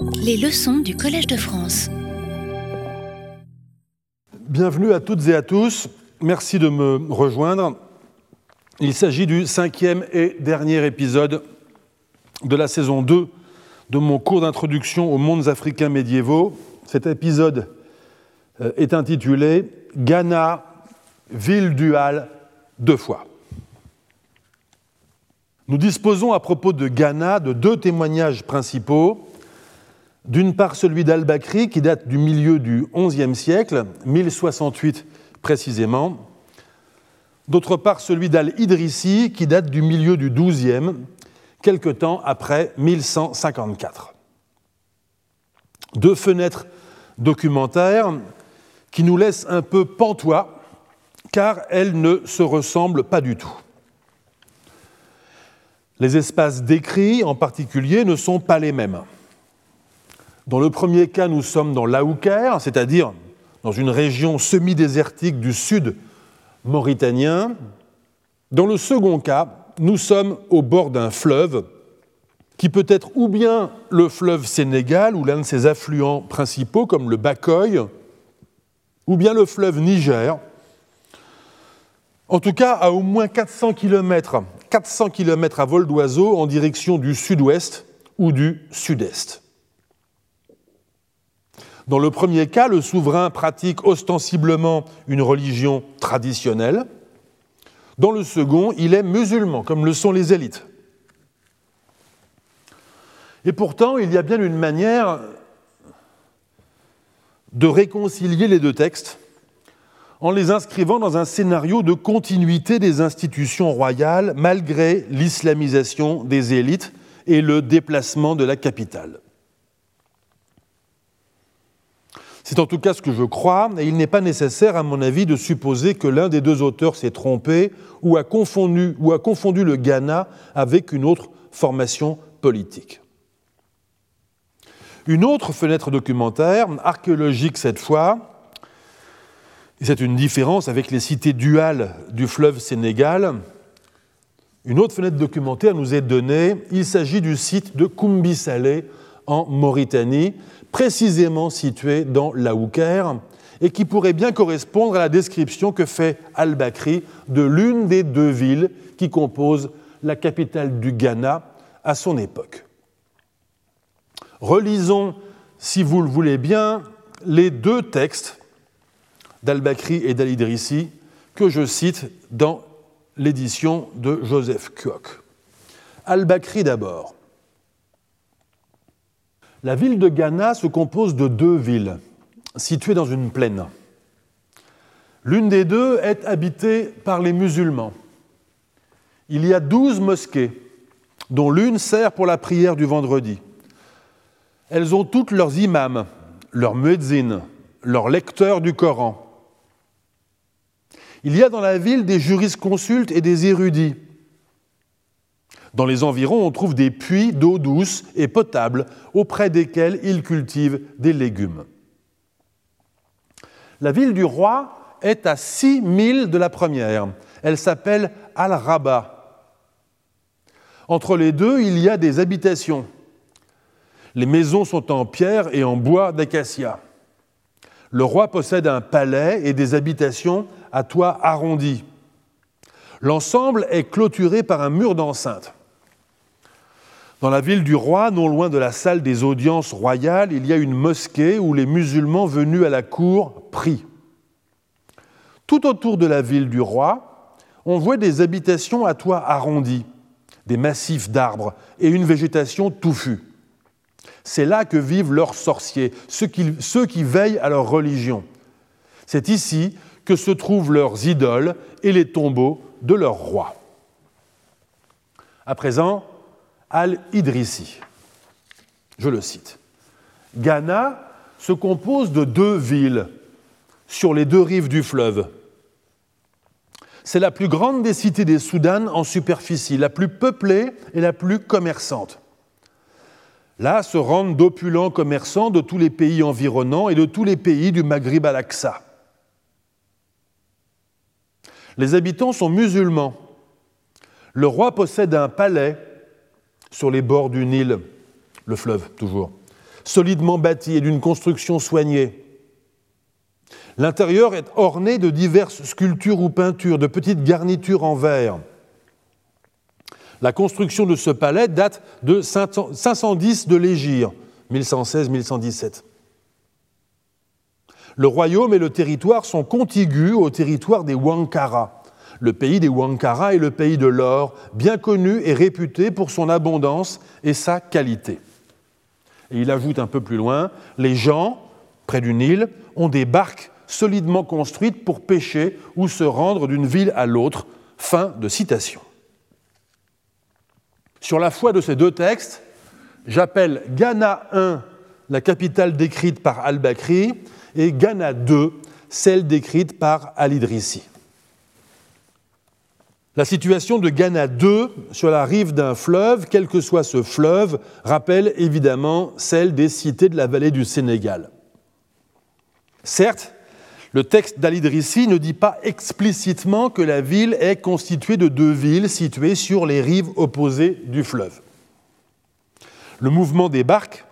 Les leçons du Collège de France. Bienvenue à toutes et à tous. Merci de me rejoindre. Il s'agit du cinquième et dernier épisode de la saison 2 de mon cours d'introduction aux mondes africains médiévaux. Cet épisode euh, est intitulé Ghana, ville duale, deux fois. Nous disposons à propos de Ghana de deux témoignages principaux. D'une part, celui d'Al-Bakri, qui date du milieu du XIe siècle, 1068 précisément. D'autre part, celui d'Al-Idrissi, qui date du milieu du XIIe, quelque temps après 1154. Deux fenêtres documentaires qui nous laissent un peu pantois, car elles ne se ressemblent pas du tout. Les espaces décrits en particulier ne sont pas les mêmes. Dans le premier cas, nous sommes dans l'Aouker, c'est-à-dire dans une région semi-désertique du sud mauritanien. Dans le second cas, nous sommes au bord d'un fleuve qui peut être ou bien le fleuve Sénégal ou l'un de ses affluents principaux comme le Bakoy, ou bien le fleuve Niger, en tout cas à au moins 400 km 400 km à vol d'oiseau en direction du sud-ouest ou du sud-est. Dans le premier cas, le souverain pratique ostensiblement une religion traditionnelle. Dans le second, il est musulman, comme le sont les élites. Et pourtant, il y a bien une manière de réconcilier les deux textes en les inscrivant dans un scénario de continuité des institutions royales malgré l'islamisation des élites et le déplacement de la capitale. C'est en tout cas ce que je crois, et il n'est pas nécessaire, à mon avis, de supposer que l'un des deux auteurs s'est trompé ou a, confondu, le Ghana avec une autre formation politique. Une autre fenêtre documentaire, archéologique cette fois, et c'est une différence avec les cités duales du fleuve Sénégal. Une autre fenêtre documentaire nous est donnée. Il s'agit du site de Koumbi Salé en Mauritanie, précisément situé dans l'Aouker, et qui pourrait bien correspondre à la description que fait Al-Bakri de l'une des deux villes qui composent la capitale du Ghana à son époque. Relisons, si vous le voulez bien, les deux textes d'Al-Bakri et d'Al-Idrissi que je cite dans l'édition de Joseph Kuok. Al-Bakri d'abord. La ville de Ghana se compose de deux villes situées dans une plaine. L'une des deux est habitée par les musulmans. Il y a douze mosquées, dont l'une sert pour la prière du vendredi. Elles ont toutes leurs imams, leurs muezzins, leurs lecteurs du Coran. Il y a dans la ville des jurisconsultes et des érudits. Dans les environs, on trouve des puits d'eau douce et potable auprès desquels ils cultivent des légumes. La ville du roi est à 6 milles de la première. Elle s'appelle Al-Rabat. Entre les deux, il y a des habitations. Les maisons sont en pierre et en bois d'acacia. Le roi possède un palais et des habitations à toit arrondi. L'ensemble est clôturé par un mur d'enceinte. Dans la ville du roi, non loin de la salle des audiences royales, il y a une mosquée où les musulmans venus à la cour prient. Tout autour de la ville du roi, on voit des habitations à toit arrondi, des massifs d'arbres et une végétation touffue. C'est là que vivent leurs sorciers, ceux qui, ceux qui veillent à leur religion. C'est ici que se trouvent leurs idoles et les tombeaux de leurs rois. À présent, Al-Idrissi. Je le cite. Ghana se compose de deux villes sur les deux rives du fleuve. C'est la plus grande des cités des Soudan en superficie, la plus peuplée et la plus commerçante. Là se rendent d'opulents commerçants de tous les pays environnants et de tous les pays du Maghrib à l'Aqsa. Les habitants sont musulmans. Le roi possède un palais sur les bords du Nil, le fleuve toujours. solidement bâti et d'une construction soignée. L'intérieur est orné de diverses sculptures ou peintures, de petites garnitures en verre. La construction de ce palais date de 510 de l'Égir, 1116-1117. Le royaume et le territoire sont contigus au territoire des Wankara. Le pays des Wankara est le pays de l'or, bien connu et réputé pour son abondance et sa qualité. Et il ajoute un peu plus loin, les gens, près du Nil, ont des barques solidement construites pour pêcher ou se rendre d'une ville à l'autre. Fin de citation. Sur la foi de ces deux textes, j'appelle Ghana 1 la capitale décrite par al-Bakri et Ghana 2 celle décrite par al-Idrissi. La situation de Ghana 2 sur la rive d'un fleuve, quel que soit ce fleuve, rappelle évidemment celle des cités de la vallée du Sénégal. Certes, le texte d'Al-Idrissi ne dit pas explicitement que la ville est constituée de deux villes situées sur les rives opposées du fleuve. Le mouvement des barques,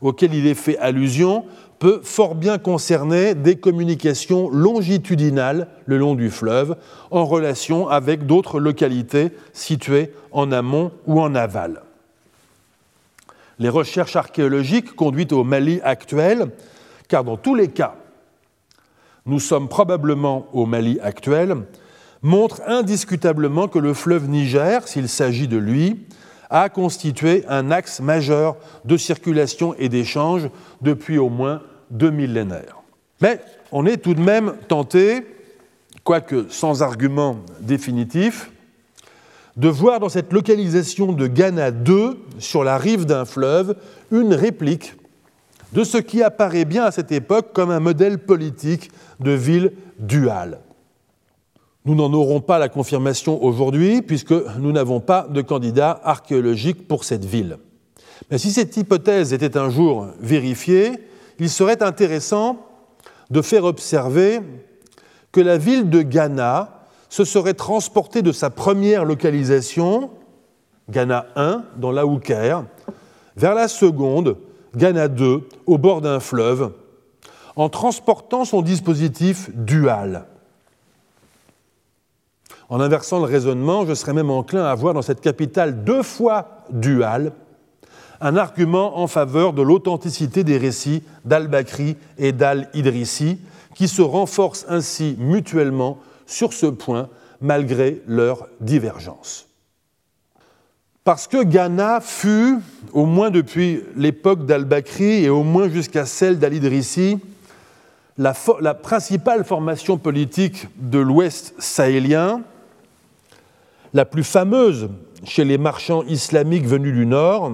auquel il est fait allusion, peut fort bien concerner des communications longitudinales le long du fleuve en relation avec d'autres localités situées en amont ou en aval. Les recherches archéologiques conduites au Mali actuel, car dans tous les cas, nous sommes probablement au Mali actuel, montrent indiscutablement que le fleuve Niger, s'il s'agit de lui, a constitué un axe majeur de circulation et d'échange depuis au moins deux millénaires. Mais on est tout de même tenté, quoique sans argument définitif, de voir dans cette localisation de Ghana 2, sur la rive d'un fleuve, une réplique de ce qui apparaît bien à cette époque comme un modèle politique de ville duale. Nous n'en aurons pas la confirmation aujourd'hui puisque nous n'avons pas de candidat archéologique pour cette ville. Mais si cette hypothèse était un jour vérifiée, il serait intéressant de faire observer que la ville de Ghana se serait transportée de sa première localisation, Ghana 1, dans l'Aouker, vers la seconde, Ghana 2, au bord d'un fleuve, en transportant son dispositif dual. En inversant le raisonnement, je serais même enclin à voir dans cette capitale deux fois dual un argument en faveur de l'authenticité des récits d'Al-Bakri et d'Al-Idrissi, qui se renforcent ainsi mutuellement sur ce point malgré leurs divergences. Parce que Ghana fut, au moins depuis l'époque d'Al-Bakri et au moins jusqu'à celle d'Al-Idrissi, la, principale formation politique de l'Ouest sahélien, la plus fameuse chez les marchands islamiques venus du Nord,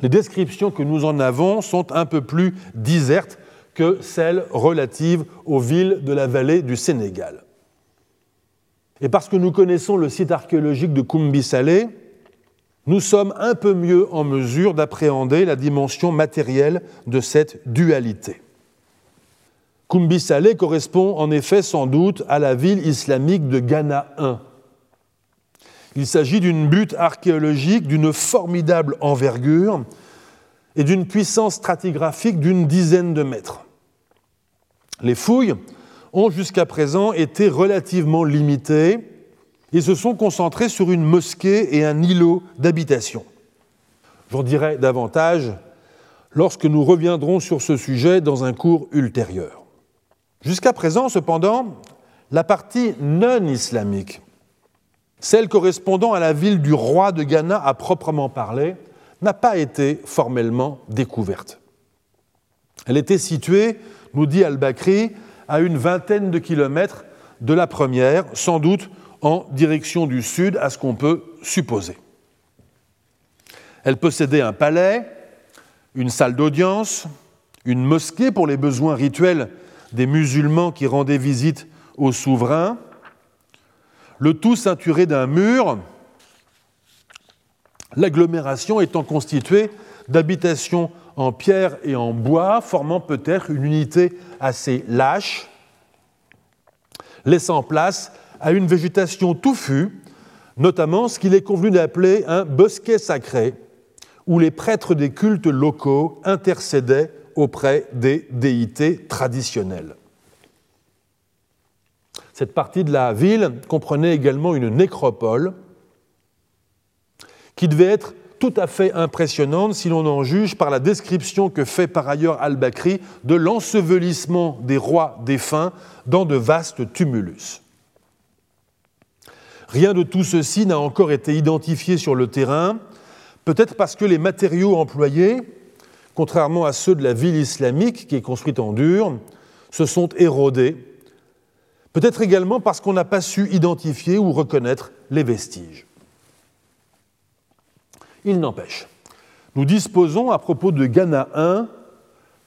les descriptions que nous en avons sont un peu plus disertes que celles relatives aux villes de la vallée du Sénégal. Et parce que nous connaissons le site archéologique de Koumbi Salé, nous sommes un peu mieux en mesure d'appréhender la dimension matérielle de cette dualité. Koumbi Salé correspond en effet sans doute à la ville islamique de Ghana I. Il s'agit d'une butte archéologique d'une formidable envergure et d'une puissance stratigraphique d'une dizaine de mètres. Les fouilles ont jusqu'à présent été relativement limitées et se sont concentrées sur une mosquée et un îlot d'habitation. J'en dirai davantage lorsque nous reviendrons sur ce sujet dans un cours ultérieur. Jusqu'à présent, cependant, la partie non islamique, celle correspondant à la ville du roi de Ghana à proprement parler, n'a pas été formellement découverte. Elle était située, nous dit Al-Bakri, à une vingtaine de kilomètres de la première, sans doute en direction du sud, à ce qu'on peut supposer. Elle possédait un palais, une salle d'audience, une mosquée pour les besoins rituels des musulmans qui rendaient visite au souverain, le tout ceinturé d'un mur, l'agglomération étant constituée d'habitations en pierre et en bois, formant peut-être une unité assez lâche, laissant place à une végétation touffue, notamment ce qu'il est convenu d'appeler un bosquet sacré, où les prêtres des cultes locaux intercédaient auprès des déités traditionnelles. Cette partie de la ville comprenait également une nécropole qui devait être tout à fait impressionnante si l'on en juge par la description que fait par ailleurs Al-Bakri de l'ensevelissement des rois défunts dans de vastes tumulus. Rien de tout ceci n'a encore été identifié sur le terrain, peut-être parce que les matériaux employés, contrairement à ceux de la ville islamique qui est construite en dur, se sont érodés, peut-être également parce qu'on n'a pas su identifier ou reconnaître les vestiges. Il n'empêche, nous disposons à propos de Ghana 1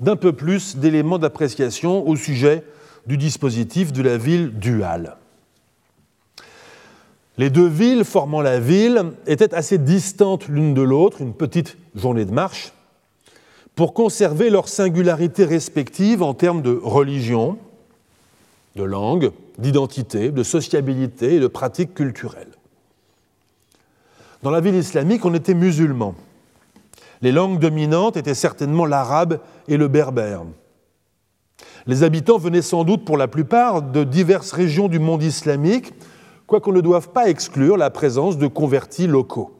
d'un peu plus d'éléments d'appréciation au sujet du dispositif de la ville duale. Les deux villes formant la ville étaient assez distantes l'une de l'autre, une petite journée de marche, pour conserver leur singularité respective en termes de religion, de langue, d'identité, de sociabilité et de pratiques culturelles. Dans la ville islamique, on était musulman. Les langues dominantes étaient certainement l'arabe et le berbère. Les habitants venaient sans doute pour la plupart de diverses régions du monde islamique, quoiqu'on ne doive pas exclure la présence de convertis locaux.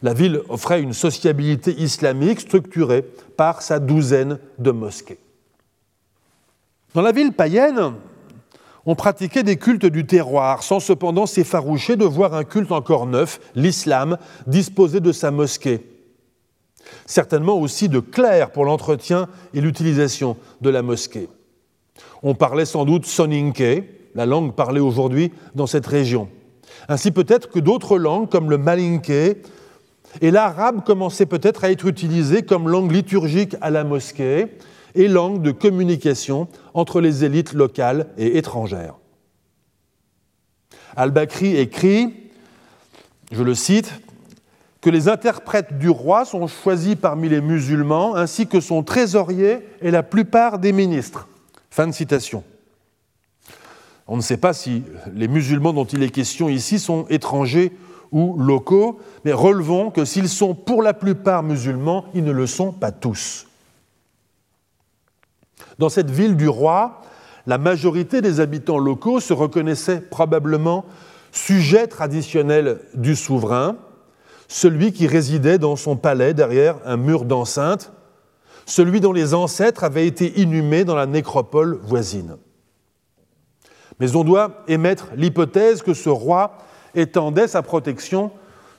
La ville offrait une sociabilité islamique structurée par sa douzaine de mosquées. Dans la ville païenne, on pratiquait des cultes du terroir, sans cependant s'effaroucher de voir un culte encore neuf, l'islam, disposer de sa mosquée. Certainement aussi de clercs pour l'entretien et l'utilisation de la mosquée. On parlait sans doute soninke, la langue parlée aujourd'hui dans cette région. Ainsi peut-être que d'autres langues comme le malinké et l'arabe commençaient peut-être à être utilisées comme langue liturgique à la mosquée, et langue de communication entre les élites locales et étrangères. Al-Bakri écrit, je le cite, que les interprètes du roi sont choisis parmi les musulmans, ainsi que son trésorier et la plupart des ministres. Fin de citation. On ne sait pas si les musulmans dont il est question ici sont étrangers ou locaux, mais relevons que s'ils sont pour la plupart musulmans, ils ne le sont pas tous. Dans cette ville du roi, la majorité des habitants locaux se reconnaissaient probablement sujets traditionnels du souverain, celui qui résidait dans son palais derrière un mur d'enceinte, celui dont les ancêtres avaient été inhumés dans la nécropole voisine. Mais on doit émettre l'hypothèse que ce roi étendait sa protection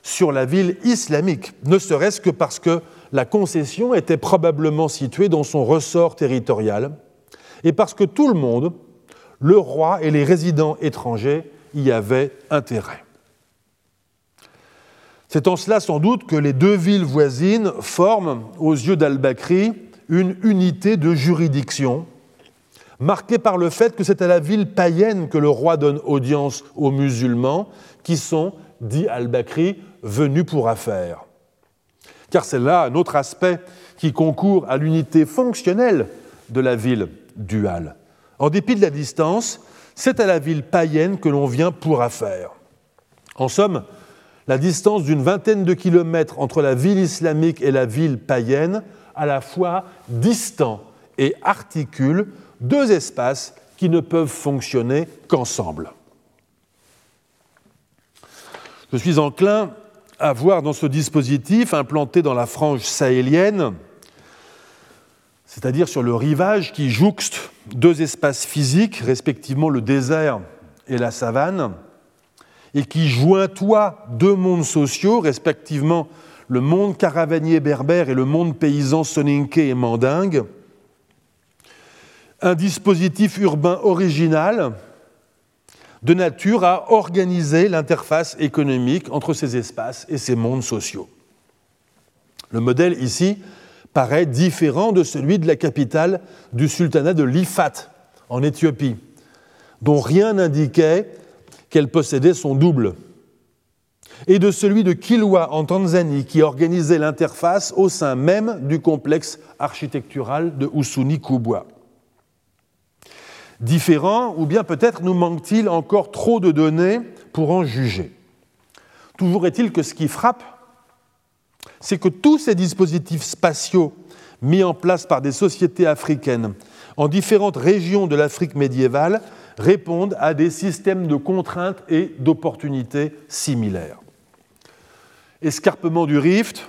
sur la ville islamique, ne serait-ce que parce que la concession était probablement située dans son ressort territorial, et parce que tout le monde, le roi et les résidents étrangers, y avaient intérêt. C'est en cela sans doute que les deux villes voisines forment, aux yeux d'Al-Bakri, une unité de juridiction, marquée par le fait que c'est à la ville païenne que le roi donne audience aux musulmans, qui sont, dit Al-Bakri, venus pour affaires car c'est là un autre aspect qui concourt à l'unité fonctionnelle de la ville duale. En dépit de la distance, c'est à la ville païenne que l'on vient pour affaire. En somme, la distance d'une vingtaine de kilomètres entre la ville islamique et la ville païenne, à la fois distant et articule deux espaces qui ne peuvent fonctionner qu'ensemble. Je suis enclin à voir dans ce dispositif implanté dans la frange sahélienne, c'est-à-dire sur le rivage qui jouxte deux espaces physiques, respectivement le désert et la savane, et qui jointoie deux mondes sociaux, respectivement le monde caravanier berbère et le monde paysan soninke et mandingue, un dispositif urbain original de nature à organiser l'interface économique entre ces espaces et ces mondes sociaux. Le modèle ici paraît différent de celui de la capitale du sultanat de Lifat en Éthiopie, dont rien n'indiquait qu'elle possédait son double, et de celui de Kilwa en Tanzanie, qui organisait l'interface au sein même du complexe architectural de Usuni Kubwa différents, ou bien peut-être nous manque-t-il encore trop de données pour en juger. Toujours est-il que ce qui frappe, c'est que tous ces dispositifs spatiaux mis en place par des sociétés africaines en différentes régions de l'Afrique médiévale répondent à des systèmes de contraintes et d'opportunités similaires. Escarpement du rift,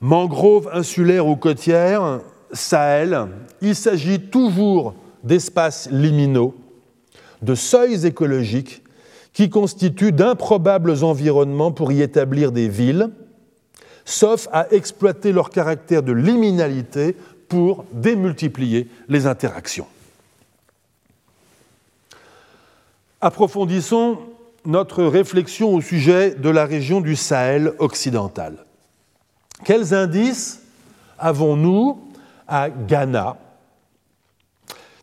mangroves insulaires ou côtières, Sahel, il s'agit toujours d'espaces liminaux, de seuils écologiques qui constituent d'improbables environnements pour y établir des villes, sauf à exploiter leur caractère de liminalité pour démultiplier les interactions. Approfondissons notre réflexion au sujet de la région du Sahel occidental. Quels indices avons-nous à Ghana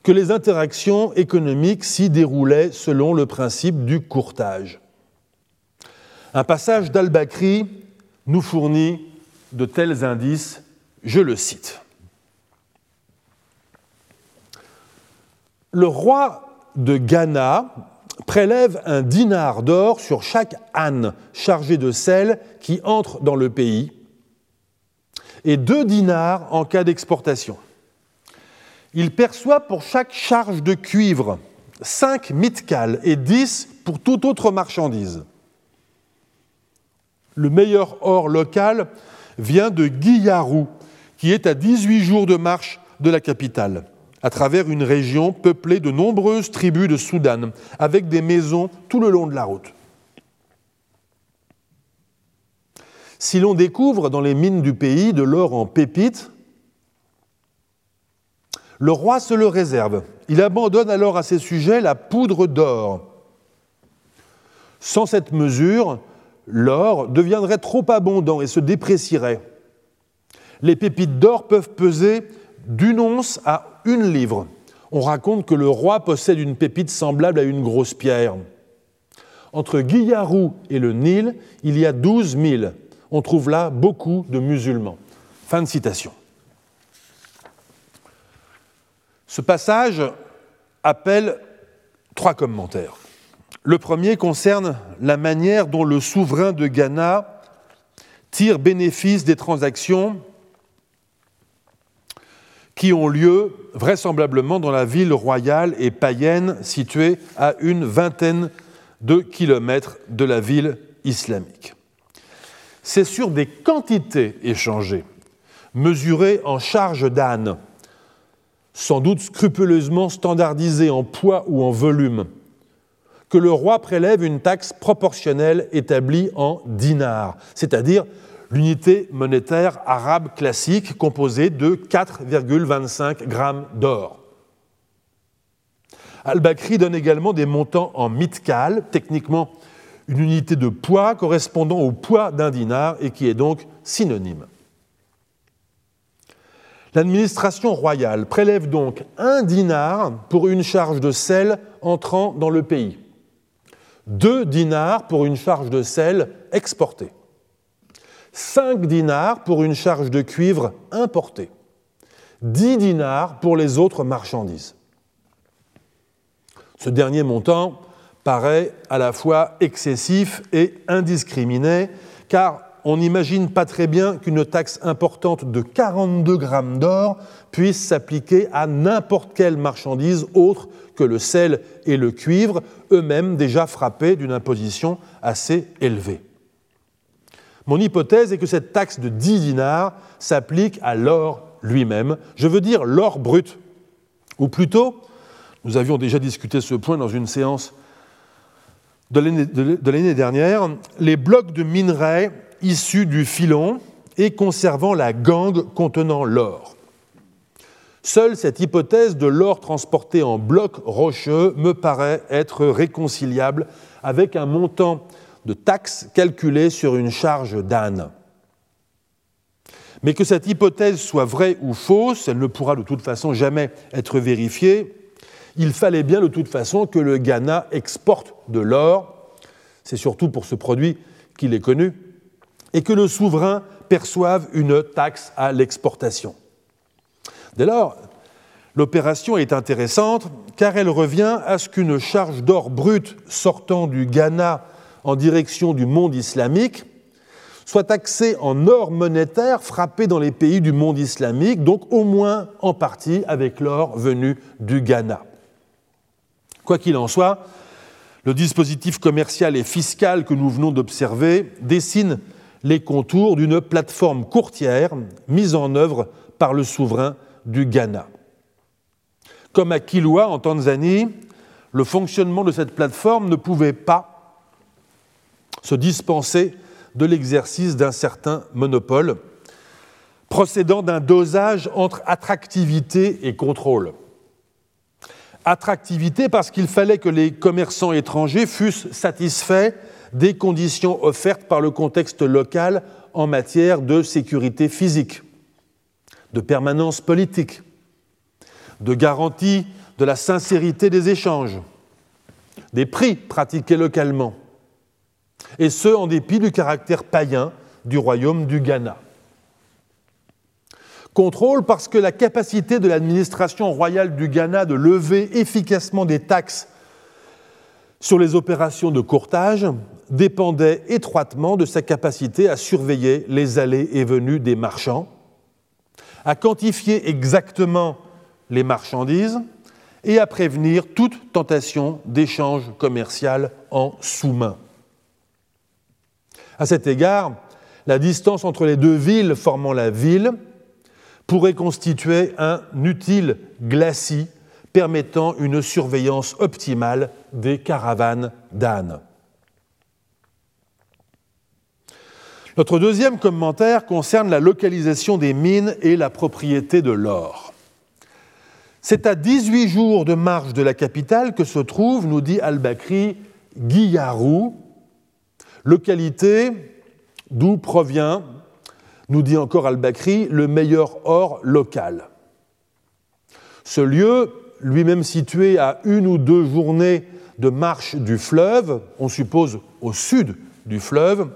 que les interactions économiques s'y déroulaient selon le principe du courtage Un passage d'Al-Bakri nous fournit de tels indices, je le cite. Le roi de Ghana prélève un dinar d'or sur chaque âne chargé de sel qui entre dans le pays et deux dinars en cas d'exportation. Il perçoit pour chaque charge de cuivre cinq mitkals et dix pour toute autre marchandise. Le meilleur or local vient de Guillarou, qui est à 18 jours de marche de la capitale, à travers une région peuplée de nombreuses tribus de Soudan, avec des maisons tout le long de la route. Si l'on découvre dans les mines du pays de l'or en pépites, le roi se le réserve. Il abandonne alors à ses sujets la poudre d'or. Sans cette mesure, l'or deviendrait trop abondant et se déprécierait. Les pépites d'or peuvent peser d'une once à une livre. On raconte que le roi possède une pépite semblable à une grosse pierre. Entre Guillarou et le Nil, il y a 12 000. On trouve là beaucoup de musulmans. Fin de citation. Ce passage appelle trois commentaires. Le premier concerne la manière dont le souverain de Ghana tire bénéfice des transactions qui ont lieu vraisemblablement dans la ville royale et païenne située à une vingtaine de kilomètres de la ville islamique. C'est sur des quantités échangées, mesurées en charge d'âne, sans doute scrupuleusement standardisées en poids ou en volume, que le roi prélève une taxe proportionnelle établie en dinars, c'est-à-dire l'unité monétaire arabe classique composée de 4,25 grammes d'or. Al-Bakri donne également des montants en mitkal, techniquement une unité de poids correspondant au poids d'un dinar et qui est donc synonyme. L'administration royale prélève donc un dinar pour une charge de sel entrant dans le pays. Deux dinars pour une charge de sel exportée, cinq dinars pour une charge de cuivre importée, dix dinars pour les autres marchandises. Ce dernier montant paraît à la fois excessif et indiscriminé, car on n'imagine pas très bien qu'une taxe importante de 42 grammes d'or puisse s'appliquer à n'importe quelle marchandise autre que le sel et le cuivre, eux-mêmes déjà frappés d'une imposition assez élevée. Mon hypothèse est que cette taxe de 10 dinars s'applique à l'or lui-même, je veux dire l'or brut. Ou plutôt, nous avions déjà discuté ce point dans une séance de l'année dernière, les blocs de minerais issus du filon et conservant la gangue contenant l'or. Seule cette hypothèse de l'or transporté en blocs rocheux me paraît être réconciliable avec un montant de taxe calculé sur une charge d'âne. Mais que cette hypothèse soit vraie ou fausse, elle ne pourra de toute façon jamais être vérifiée, il fallait bien de toute façon que le Ghana exporte de l'or, c'est surtout pour ce produit qu'il est connu, et que le souverain perçoive une taxe à l'exportation. Dès lors, l'opération est intéressante car elle revient à ce qu'une charge d'or brut sortant du Ghana en direction du monde islamique soit taxé en or monétaire frappé dans les pays du monde islamique, donc au moins en partie avec l'or venu du Ghana. Quoi qu'il en soit, le dispositif commercial et fiscal que nous venons d'observer dessine les contours d'une plateforme courtière mise en œuvre par le souverain du Ghana. Comme à Kilwa en Tanzanie, le fonctionnement de cette plateforme ne pouvait pas se dispenser de l'exercice d'un certain monopole, procédant d'un dosage entre attractivité et contrôle. Attractivité parce qu'il fallait que les commerçants étrangers fussent satisfaits des conditions offertes par le contexte local en matière de sécurité physique, de permanence politique, de garantie de la sincérité des échanges, des prix pratiqués localement, et ce en dépit du caractère païen du royaume du Ghana. Contrôle parce que la capacité de l'administration royale du Ghana de lever efficacement des taxes sur les opérations de courtage dépendait étroitement de sa capacité à surveiller les allées et venues des marchands, à quantifier exactement les marchandises et à prévenir toute tentation d'échange commercial en sous-main. À cet égard, la distance entre les deux villes formant la ville pourrait constituer un utile glacis permettant une surveillance optimale des caravanes d'ânes. Notre deuxième commentaire concerne la localisation des mines et la propriété de l'or. C'est à 18 jours de marche de la capitale que se trouve, nous dit Al-Bakri, Guillarou, localité d'où provient, nous dit encore Al-Bakri, le meilleur or local. Ce lieu, lui-même situé à une ou deux journées de marche du fleuve, on suppose au sud du fleuve,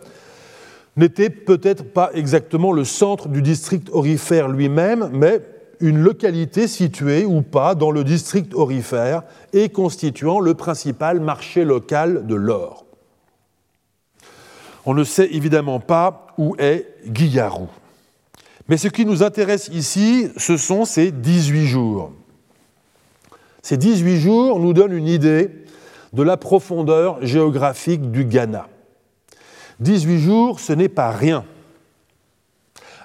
n'était peut-être pas exactement le centre du district orifère lui-même, mais une localité située ou pas dans le district orifère et constituant le principal marché local de l'or. On ne sait évidemment pas où est Guillarou. Mais ce qui nous intéresse ici, ce sont ces 18 jours. Ces 18 jours nous donnent une idée de la profondeur géographique du Ghana. 18 jours, ce n'est pas rien.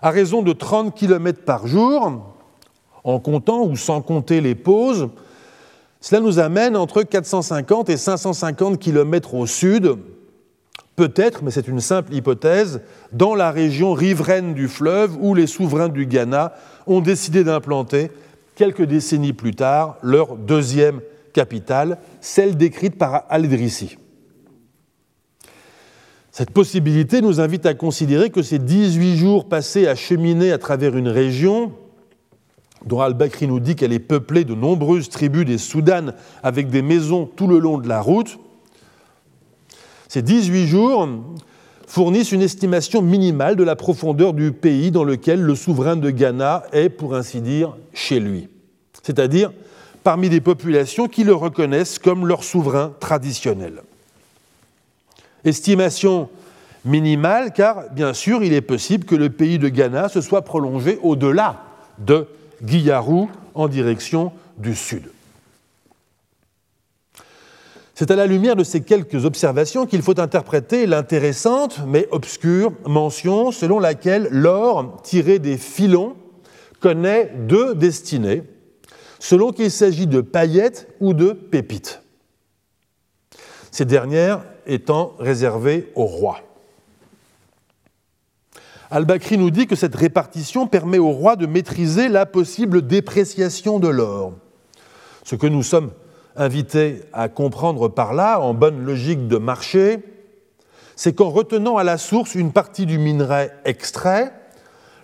À raison de 30 km par jour, en comptant ou sans compter les pauses, cela nous amène entre 450 et 550 km au sud, peut-être, mais c'est une simple hypothèse, dans la région riveraine du fleuve où les souverains du Ghana ont décidé d'implanter, quelques décennies plus tard, leur deuxième capitale, celle décrite par Al-Idrissi. Cette possibilité nous invite à considérer que ces 18 jours passés à cheminer à travers une région, dont Al-Bakri nous dit qu'elle est peuplée de nombreuses tribus des Soudanes avec des maisons tout le long de la route, ces 18 jours fournissent une estimation minimale de la profondeur du pays dans lequel le souverain de Ghana est, pour ainsi dire, chez lui, c'est-à-dire parmi des populations qui le reconnaissent comme leur souverain traditionnel. Estimation minimale car, bien sûr, il est possible que le pays de Ghana se soit prolongé au-delà de Guillarou en direction du sud. C'est à la lumière de ces quelques observations qu'il faut interpréter l'intéressante mais obscure mention selon laquelle l'or tiré des filons connaît deux destinées, selon qu'il s'agit de paillettes ou de pépites. Ces dernières étant réservé au roi. Al-Bakri nous dit que cette répartition permet au roi de maîtriser la possible dépréciation de l'or. Ce que nous sommes invités à comprendre par là, en bonne logique de marché, c'est qu'en retenant à la source une partie du minerai extrait,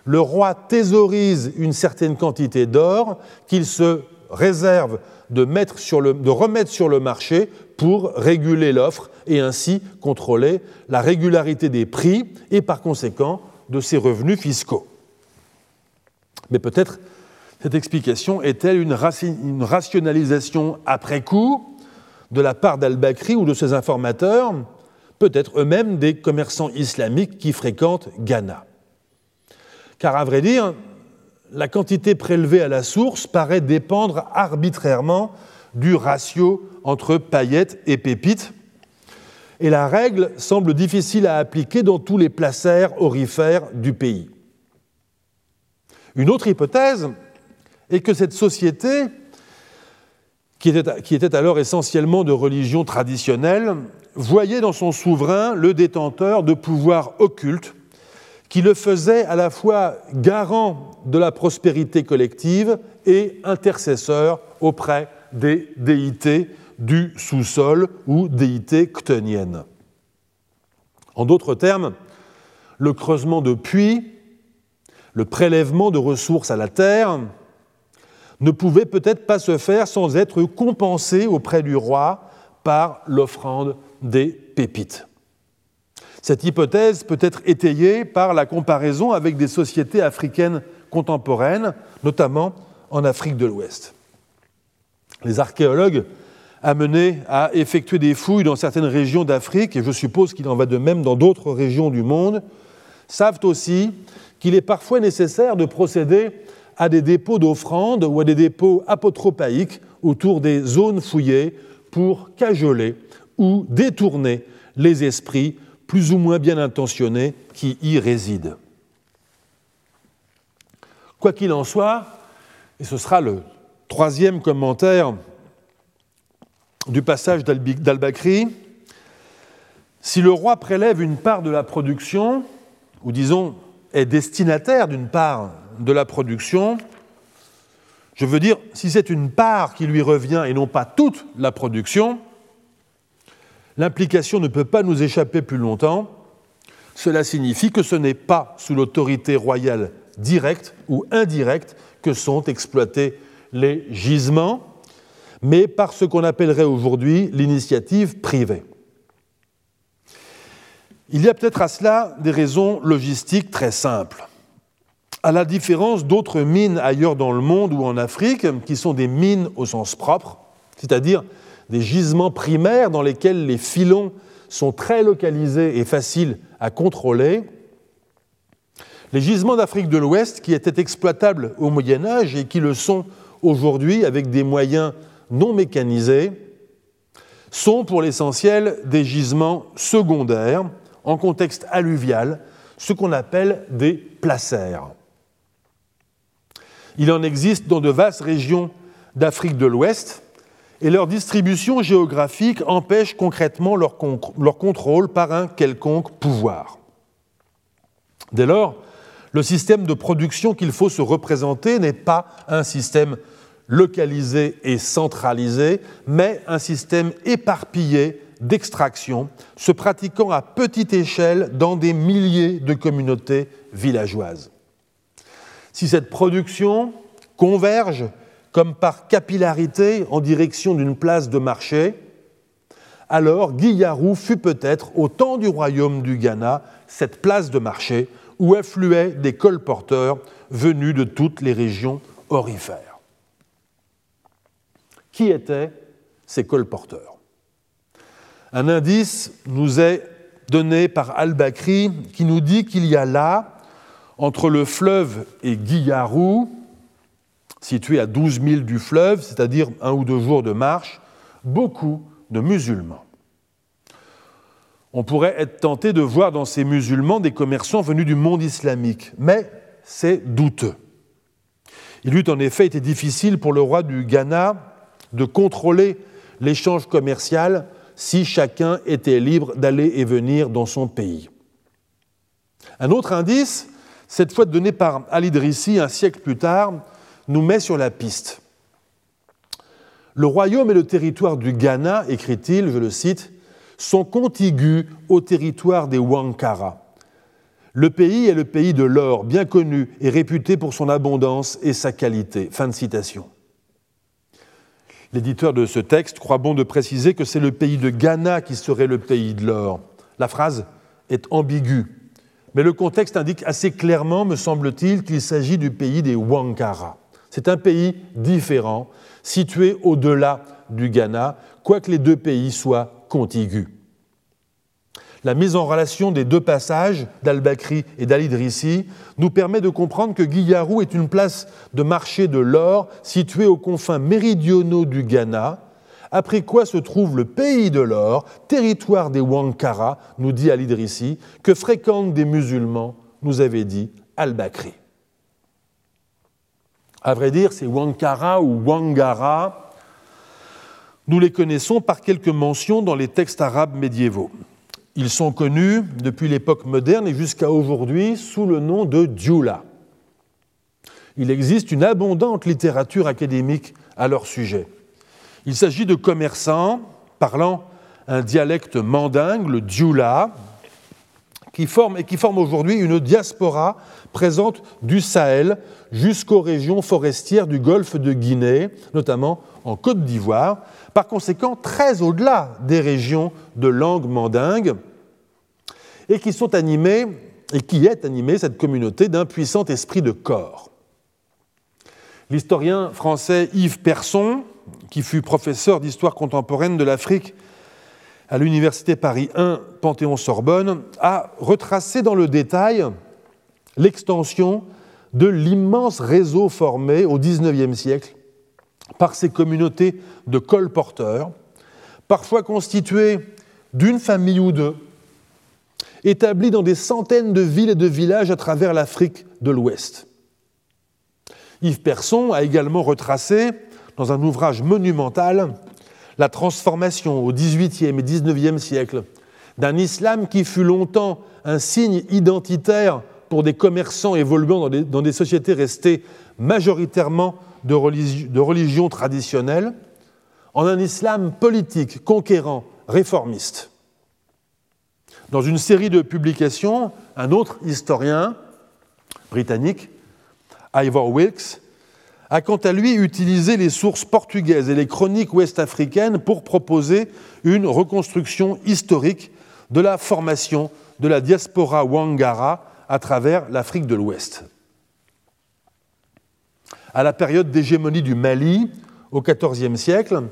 le roi thésaurise une certaine quantité d'or qu'il se réserve de, de remettre sur le marché pour réguler l'offre et ainsi contrôler la régularité des prix et par conséquent de ses revenus fiscaux. Mais peut-être cette explication est-elle une, rationalisation après coup de la part d'Al-Bakri ou de ses informateurs peut-être eux-mêmes des commerçants islamiques qui fréquentent Ghana? Car à vrai dire, la quantité prélevée à la source paraît dépendre arbitrairement du ratio entre paillettes et pépites, et la règle semble difficile à appliquer dans tous les placères orifères du pays. Une autre hypothèse est que cette société, qui était, alors essentiellement de religion traditionnelle, voyait dans son souverain le détenteur de pouvoirs occultes qui le faisait à la fois garant de la prospérité collective et intercesseur auprès des déités du sous-sol ou déités chtoniennes. En d'autres termes, le creusement de puits, le prélèvement de ressources à la terre, ne pouvait peut-être pas se faire sans être compensé auprès du roi par l'offrande des pépites. Cette hypothèse peut être étayée par la comparaison avec des sociétés africaines contemporaines, notamment en Afrique de l'Ouest. Les archéologues amenés à effectuer des fouilles dans certaines régions d'Afrique, et je suppose qu'il en va de même dans d'autres régions du monde, savent aussi qu'il est parfois nécessaire de procéder à des dépôts d'offrandes ou à des dépôts apotropaïques autour des zones fouillées pour cajoler ou détourner les esprits plus ou moins bien intentionnés qui y résident. Quoi qu'il en soit, et ce sera le troisième commentaire du passage d'Al-Bakri, si le roi prélève une part de la production, ou disons est destinataire d'une part de la production, je veux dire, si c'est une part qui lui revient et non pas toute la production, l'implication ne peut pas nous échapper plus longtemps. Cela signifie que ce n'est pas sous l'autorité royale directe ou indirecte que sont exploités les gisements, mais par ce qu'on appellerait aujourd'hui l'initiative privée. Il y a peut-être à cela des raisons logistiques très simples. À la différence d'autres mines ailleurs dans le monde ou en Afrique, qui sont des mines au sens propre, c'est-à-dire des gisements primaires dans lesquels les filons sont très localisés et faciles à contrôler, les gisements d'Afrique de l'Ouest, qui étaient exploitables au Moyen Âge et qui le sont aujourd'hui avec des moyens non mécanisés, sont pour l'essentiel des gisements secondaires en contexte alluvial, ce qu'on appelle des placères. Il en existe dans de vastes régions d'Afrique de l'Ouest, et leur distribution géographique empêche concrètement leur, contrôle par un quelconque pouvoir. Dès lors, le système de production qu'il faut se représenter n'est pas un système localisé et centralisé, mais un système éparpillé d'extraction, se pratiquant à petite échelle dans des milliers de communautés villageoises. Si cette production converge comme par capillarité en direction d'une place de marché, alors Guillarou fut peut-être, au temps du royaume du Ghana, cette place de marché où affluaient des colporteurs venus de toutes les régions orifères. Qui étaient ces colporteurs? Un indice nous est donné par Al-Bakri qui nous dit qu'il y a là, entre le fleuve et Guillarou, situé à 12 milles du fleuve, c'est-à-dire un ou deux jours de marche, beaucoup de musulmans. On pourrait être tenté de voir dans ces musulmans des commerçants venus du monde islamique, mais c'est douteux. Il eût en effet été difficile pour le roi du Ghana de contrôler l'échange commercial si chacun était libre d'aller et venir dans son pays. Un autre indice, cette fois donné par Al-Idrissi un siècle plus tard, nous met sur la piste. Le royaume et le territoire du Ghana, écrit-il, je le cite, sont contigus au territoire des Wankara. Le pays est le pays de l'or, bien connu et réputé pour son abondance et sa qualité. Fin de citation. L'éditeur de ce texte croit bon de préciser que c'est le pays de Ghana qui serait le pays de l'or. La phrase est ambiguë, mais le contexte indique assez clairement, me semble-t-il, qu'il s'agit du pays des Wankara. C'est un pays différent, situé au-delà du Ghana, quoique les deux pays soient contigus. la mise en relation des deux passages d'Al-Bakri et d'Al-Idrissi nous permet de comprendre que Guillarou est une place de marché de l'or située aux confins méridionaux du Ghana, après quoi se trouve le pays de l'or, territoire des Wankara, nous dit Al-Idrissi, que fréquentent des musulmans, nous avait dit Al-Bakri. À vrai dire, ces Wankara ou Wangara, nous les connaissons par quelques mentions dans les textes arabes médiévaux. Ils sont connus depuis l'époque moderne et jusqu'à aujourd'hui sous le nom de Djula. Il existe une abondante littérature académique à leur sujet. Il s'agit de commerçants parlant un dialecte mandingue, le Djula, qui forme et qui forme aujourd'hui une diaspora présente du Sahel jusqu'aux régions forestières du golfe de Guinée, notamment en Côte d'Ivoire, par conséquent très au-delà des régions de langue mandingue, et qui sont animées, et qui est animée, cette communauté, d'un puissant esprit de corps. L'historien français Yves Persson, qui fut professeur d'histoire contemporaine de l'Afrique à l'Université Paris 1 Panthéon-Sorbonne, a retracé dans le détail l'extension de l'immense réseau formé au XIXe siècle par ces communautés de colporteurs, parfois constituées d'une famille ou deux, établis dans des centaines de villes et de villages à travers l'Afrique de l'Ouest. Yves Persson a également retracé, dans un ouvrage monumental, la transformation au XVIIIe et XIXe siècle d'un islam qui fut longtemps un signe identitaire pour des commerçants évoluant dans des, sociétés restées majoritairement de religion traditionnelle, en un islam politique, conquérant, réformiste. Dans une série de publications, un autre historien britannique, Ivor Wilkes, a quant à lui utilisé les sources portugaises et les chroniques ouest-africaines pour proposer une reconstruction historique de la formation de la diaspora Wangara à travers l'Afrique de l'Ouest. À la période d'hégémonie du Mali, au XIVe siècle,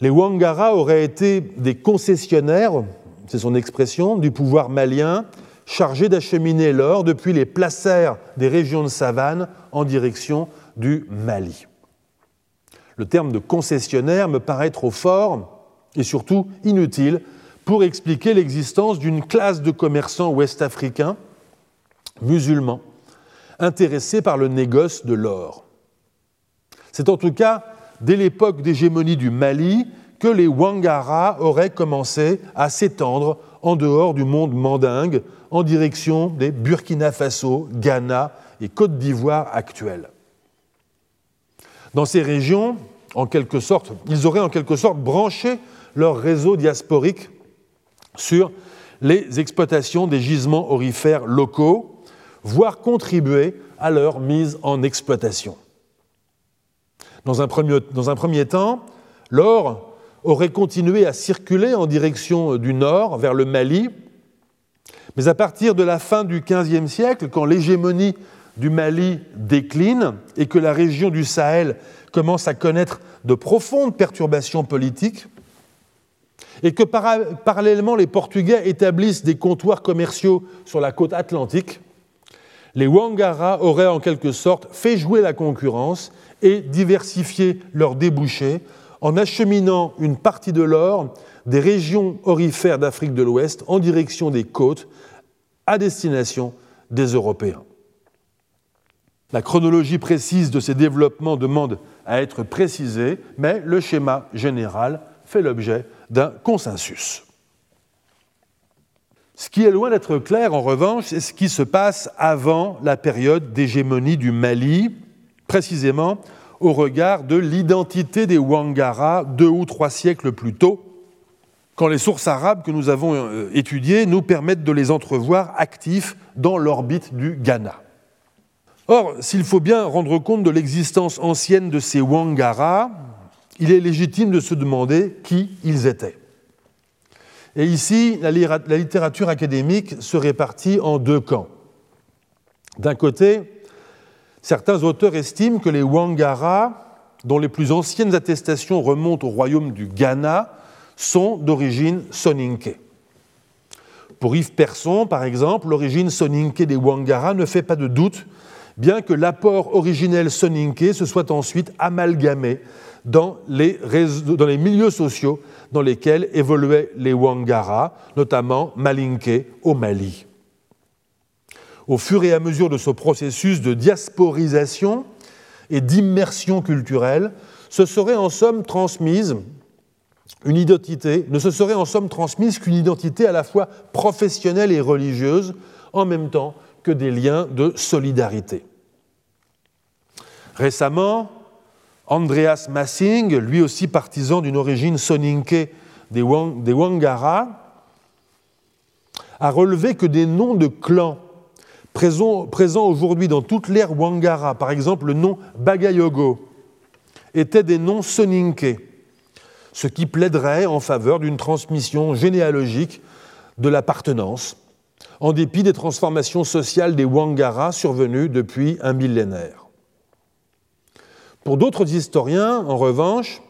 les Wangara auraient été des concessionnaires c'est son expression, du pouvoir malien chargé d'acheminer l'or depuis les placères des régions de savane en direction du Mali. Le terme de concessionnaire me paraît trop fort et surtout inutile pour expliquer l'existence d'une classe de commerçants ouest-africains, musulmans, intéressés par le négoce de l'or. C'est en tout cas dès l'époque d'hégémonie du Mali que les Wangara auraient commencé à s'étendre en dehors du monde mandingue en direction des Burkina Faso, Ghana et Côte d'Ivoire actuelles. Dans ces régions, ils auraient en quelque sorte branché leur réseau diasporique sur les exploitations des gisements orifères locaux, voire contribué à leur mise en exploitation. Dans un premier, dans un premier temps, l'or aurait continué à circuler en direction du nord, vers le Mali. Mais à partir de la fin du XVe siècle, quand l'hégémonie du Mali décline et que la région du Sahel commence à connaître de profondes perturbations politiques, et que parallèlement les Portugais établissent des comptoirs commerciaux sur la côte atlantique, les Wangara auraient en quelque sorte fait jouer la concurrence et diversifié leurs débouchés en acheminant une partie de l'or des régions orifères d'Afrique de l'Ouest en direction des côtes à destination des Européens. La chronologie précise de ces développements demande à être précisée, mais le schéma général fait l'objet d'un consensus. Ce qui est loin d'être clair, en revanche, c'est ce qui se passe avant la période d'hégémonie du Mali, précisément au regard de l'identité des Wangara deux ou trois siècles plus tôt, quand les sources arabes que nous avons euh, étudiées nous permettent de les entrevoir actifs dans l'orbite du Ghana. Or, s'il faut bien rendre compte de l'existence ancienne de ces Wangara, il est légitime de se demander qui ils étaient. Et ici, la littérature académique se répartit en deux camps. D'un côté, Certains auteurs estiment que les Wangara, dont les plus anciennes attestations remontent au royaume du Ghana, sont d'origine soninké. Pour Yves Persson, par exemple, l'origine soninké des Wangara ne fait pas de doute, bien que l'apport originel soninké se soit ensuite amalgamé dans les, milieux sociaux dans lesquels évoluaient les Wangara, notamment Malinké au Mali. Au fur et à mesure de ce processus de diasporisation et d'immersion culturelle, se serait en somme transmise une identité, ne se serait en somme transmise qu'une identité à la fois professionnelle et religieuse, en même temps des liens de solidarité. Récemment, Andreas Massing, lui aussi partisan d'une origine soninké des, Wangara, a relevé que des noms de clans présents, aujourd'hui dans toute l'ère Wangara, par exemple le nom Bagayogo, étaient des noms soninké ce qui plaiderait en faveur d'une transmission généalogique de l'appartenance, en dépit des transformations sociales des Wangara survenues depuis un millénaire. Pour d'autres historiens, en revanche,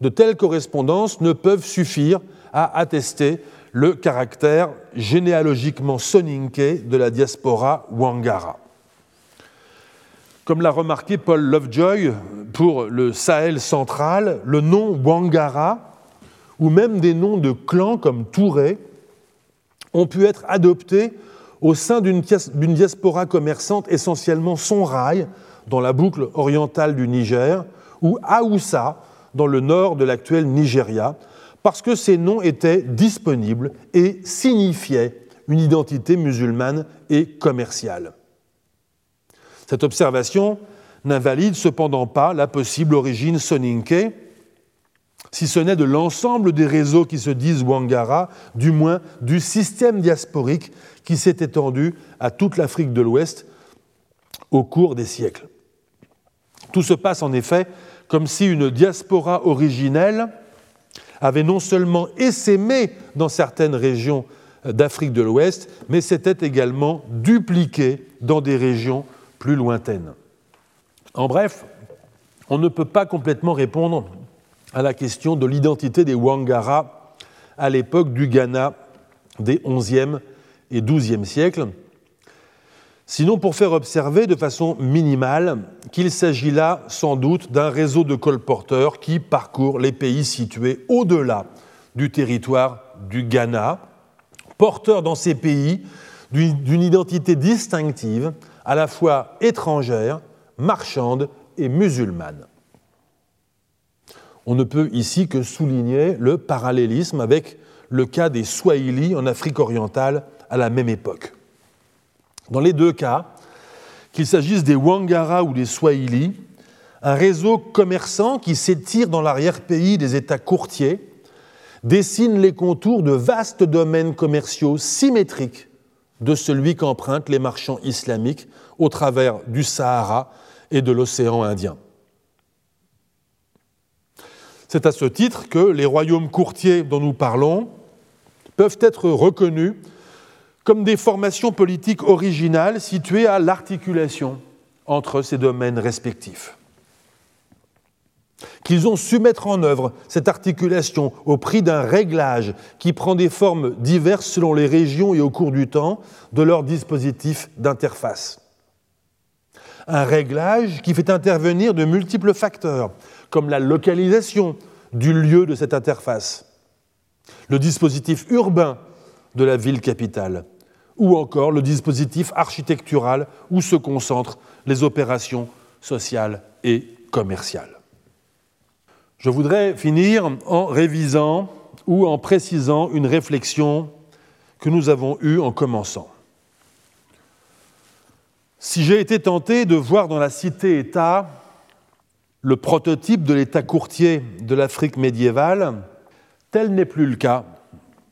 de telles correspondances ne peuvent suffire à attester le caractère généalogiquement soninké de la diaspora Wangara. Comme l'a remarqué Paul Lovejoy pour le Sahel central, le nom Wangara, ou même des noms de clans comme Touré, ont pu être adoptés au sein d'une diaspora commerçante essentiellement sonraille dans la boucle orientale du Niger, ou Aoussa dans le nord de l'actuel Nigeria, parce que ces noms étaient disponibles et signifiaient une identité musulmane et commerciale. Cette observation n'invalide cependant pas la possible origine soninké, si ce n'est de l'ensemble des réseaux qui se disent Wangara, du moins du système diasporique qui s'est étendu à toute l'Afrique de l'Ouest au cours des siècles. Tout se passe en effet comme si une diaspora originelle avait non seulement essaimé dans certaines régions d'Afrique de l'Ouest, mais s'était également dupliquée dans des régions plus lointaine. En bref, on ne peut pas complètement répondre à la question de l'identité des Wangara à l'époque du Ghana des XIe et XIIe siècles, sinon pour faire observer de façon minimale qu'il s'agit là sans doute d'un réseau de colporteurs qui parcourt les pays situés au-delà du territoire du Ghana, porteurs dans ces pays d'une identité distinctive à la fois étrangère, marchande et musulmane. On ne peut ici que souligner le parallélisme avec le cas des Swahili en Afrique orientale à la même époque. Dans les deux cas, qu'il s'agisse des Wangara ou des Swahili, un réseau commerçant qui s'étire dans l'arrière-pays des États courtiers dessine les contours de vastes domaines commerciaux symétriques de celui qu'empruntent les marchands islamiques au travers du Sahara et de l'océan Indien. C'est à ce titre que les royaumes courtiers dont nous parlons peuvent être reconnus comme des formations politiques originales situées à l'articulation entre ces domaines respectifs qu'ils ont su mettre en œuvre cette articulation au prix d'un réglage qui prend des formes diverses selon les régions et au cours du temps de leur dispositif d'interface. Un réglage qui fait intervenir de multiples facteurs, comme la localisation du lieu de cette interface, le dispositif urbain de la ville capitale, ou encore le dispositif architectural où se concentrent les opérations sociales et commerciales. Je voudrais finir en révisant ou en précisant une réflexion que nous avons eue en commençant. Si j'ai été tenté de voir dans la cité-État le prototype de l'État courtier de l'Afrique médiévale, tel n'est plus le cas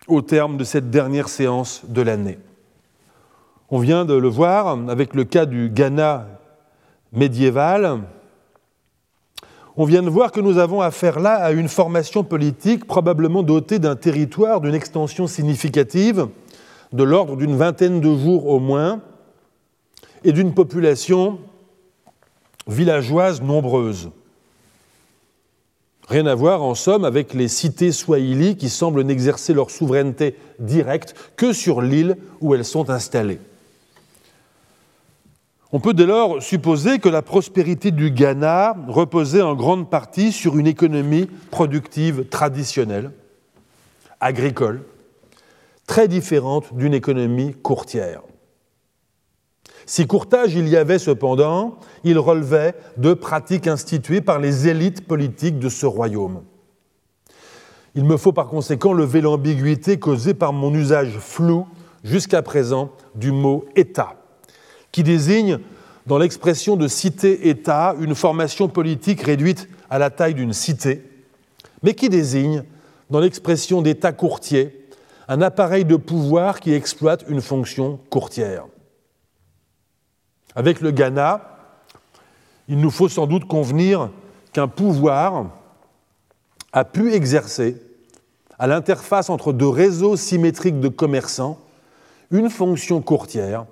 au terme de cette dernière séance de l'année. On vient de le voir avec le cas du Ghana médiéval, on vient de voir que nous avons affaire là à une formation politique probablement dotée d'un territoire d'une extension significative, de l'ordre d'une vingtaine de jours au moins, et d'une population villageoise nombreuse. Rien à voir, en somme, avec les cités swahili qui semblent n'exercer leur souveraineté directe que sur l'île où elles sont installées. On peut dès lors supposer que la prospérité du Ghana reposait en grande partie sur une économie productive traditionnelle, agricole, très différente d'une économie courtière. Si courtage il y avait cependant, il relevait de pratiques instituées par les élites politiques de ce royaume. Il me faut par conséquent lever l'ambiguïté causée par mon usage flou jusqu'à présent du mot État, qui désigne dans l'expression de cité-État une formation politique réduite à la taille d'une cité, mais qui désigne dans l'expression d'État courtier un appareil de pouvoir qui exploite une fonction courtière. Avec le Ghana, il nous faut sans doute convenir qu'un pouvoir a pu exercer, à l'interface entre deux réseaux symétriques de commerçants, une fonction courtière,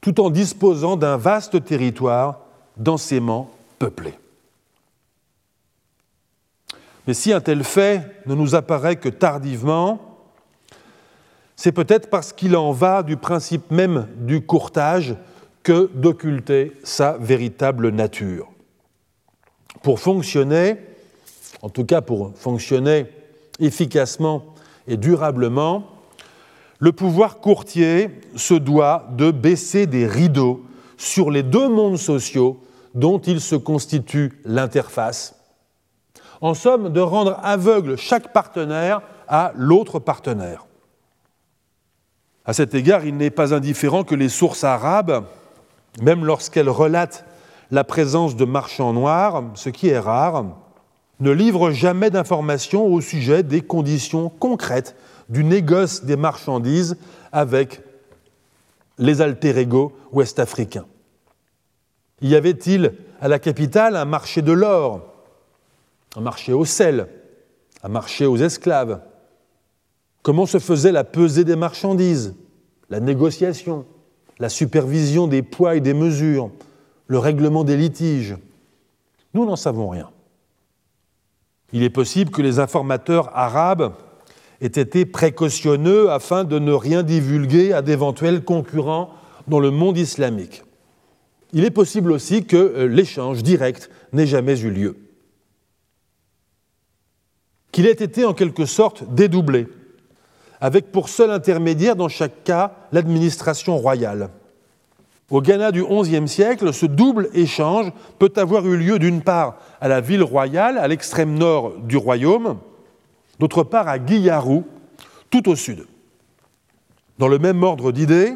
tout en disposant d'un vaste territoire densément peuplé. Mais si un tel fait ne nous apparaît que tardivement, c'est peut-être parce qu'il en va du principe même du courtage que d'occulter sa véritable nature. Pour fonctionner, en tout cas pour fonctionner efficacement et durablement, le pouvoir courtier se doit de baisser des rideaux sur les deux mondes sociaux dont il se constitue l'interface, en somme de rendre aveugle chaque partenaire à l'autre partenaire. À cet égard, il n'est pas indifférent que les sources arabes même lorsqu'elle relate la présence de marchands noirs, ce qui est rare, ne livre jamais d'informations au sujet des conditions concrètes du négoce des marchandises avec les alter-ego ouest-africains. Y avait-il à la capitale un marché de l'or, un marché au sel, un marché aux esclaves? Comment se faisait la pesée des marchandises, la négociation? La supervision des poids et des mesures, le règlement des litiges. Nous n'en savons rien. Il est possible que les informateurs arabes aient été précautionneux afin de ne rien divulguer à d'éventuels concurrents dans le monde islamique. Il est possible aussi que euh, l'échange direct n'ait jamais eu lieu. Qu'il ait été en quelque sorte dédoublé avec pour seul intermédiaire dans chaque cas l'administration royale. Au Ghana du XIe siècle, ce double échange peut avoir eu lieu d'une part à la ville royale, à l'extrême nord du royaume, d'autre part à Guiarou, tout au sud. Dans le même ordre d'idées,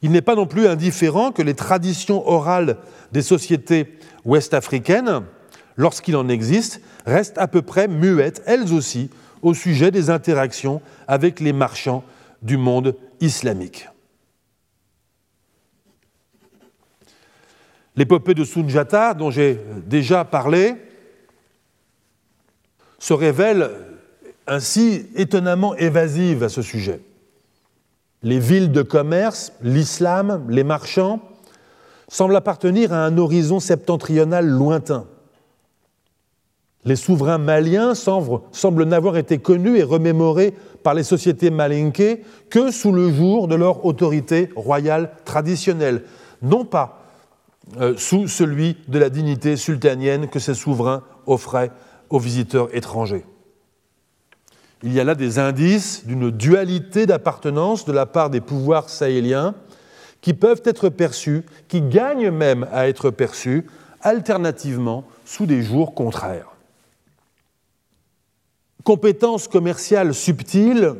il n'est pas non plus indifférent que les traditions orales des sociétés ouest-africaines, lorsqu'il en existe, restent à peu près muettes, elles aussi, au sujet des interactions avec les marchands du monde islamique. L'épopée de Sunjata, dont j'ai déjà parlé, se révèle ainsi étonnamment évasive à ce sujet. Les villes de commerce, l'islam, les marchands semblent appartenir à un horizon septentrional lointain les souverains maliens semblent, n'avoir été connus et remémorés par les sociétés malinquées que sous le jour de leur autorité royale traditionnelle, non pas euh, sous celui de la dignité sultanienne que ces souverains offraient aux visiteurs étrangers. Il y a là des indices d'une dualité d'appartenance de la part des pouvoirs sahéliens qui peuvent être perçus, qui gagnent même à être perçus alternativement sous des jours contraires. Compétence commerciale subtile,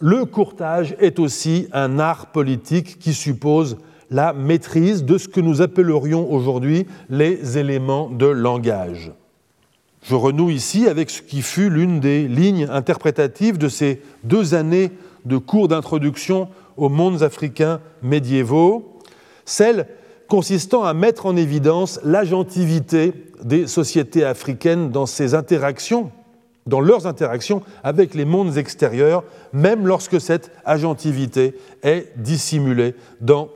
le courtage est aussi un art politique qui suppose la maîtrise de ce que nous appellerions aujourd'hui les éléments de langage. Je renoue ici avec ce qui fut l'une des lignes interprétatives de ces deux années de cours d'introduction aux mondes africains médiévaux, celle consistant à mettre en évidence l'agentivité des sociétés africaines dans ces interactions dans leurs interactions avec les mondes extérieurs, même lorsque cette agentivité est dissimulée dans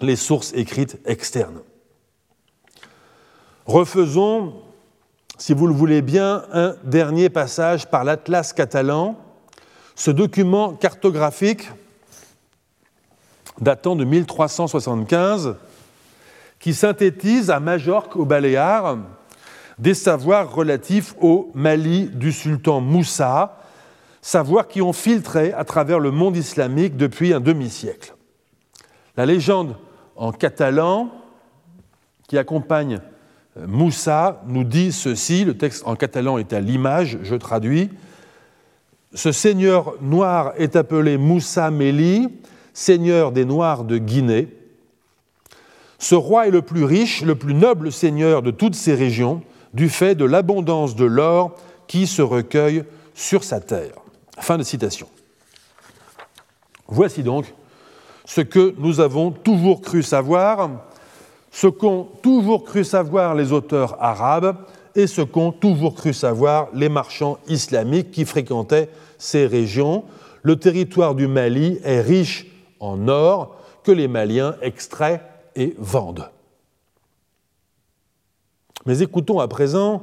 les sources écrites externes. Refaisons si vous le voulez bien, un dernier passage par l'Atlas catalan, ce document cartographique datant de 1375 qui synthétise à Majorque, aux Baléares, des savoirs relatifs au Mali du sultan Moussa, savoirs qui ont filtré à travers le monde islamique depuis un demi-siècle. La légende en catalan qui accompagne euh, Moussa nous dit ceci, le texte en catalan est à l'image, je traduis. Ce seigneur noir est appelé Moussa Meli, seigneur des Noirs de Guinée. Ce roi est le plus riche, le plus noble seigneur de toutes ces régions, du fait de l'abondance de l'or qui se recueille sur sa terre. Fin de citation. Voici donc ce que nous avons toujours cru savoir, ce qu'ont toujours cru savoir les auteurs arabes et ce qu'ont toujours cru savoir les marchands islamiques qui fréquentaient ces régions. Le territoire du Mali est riche en or que les Maliens extraient et vendent. Mais écoutons à présent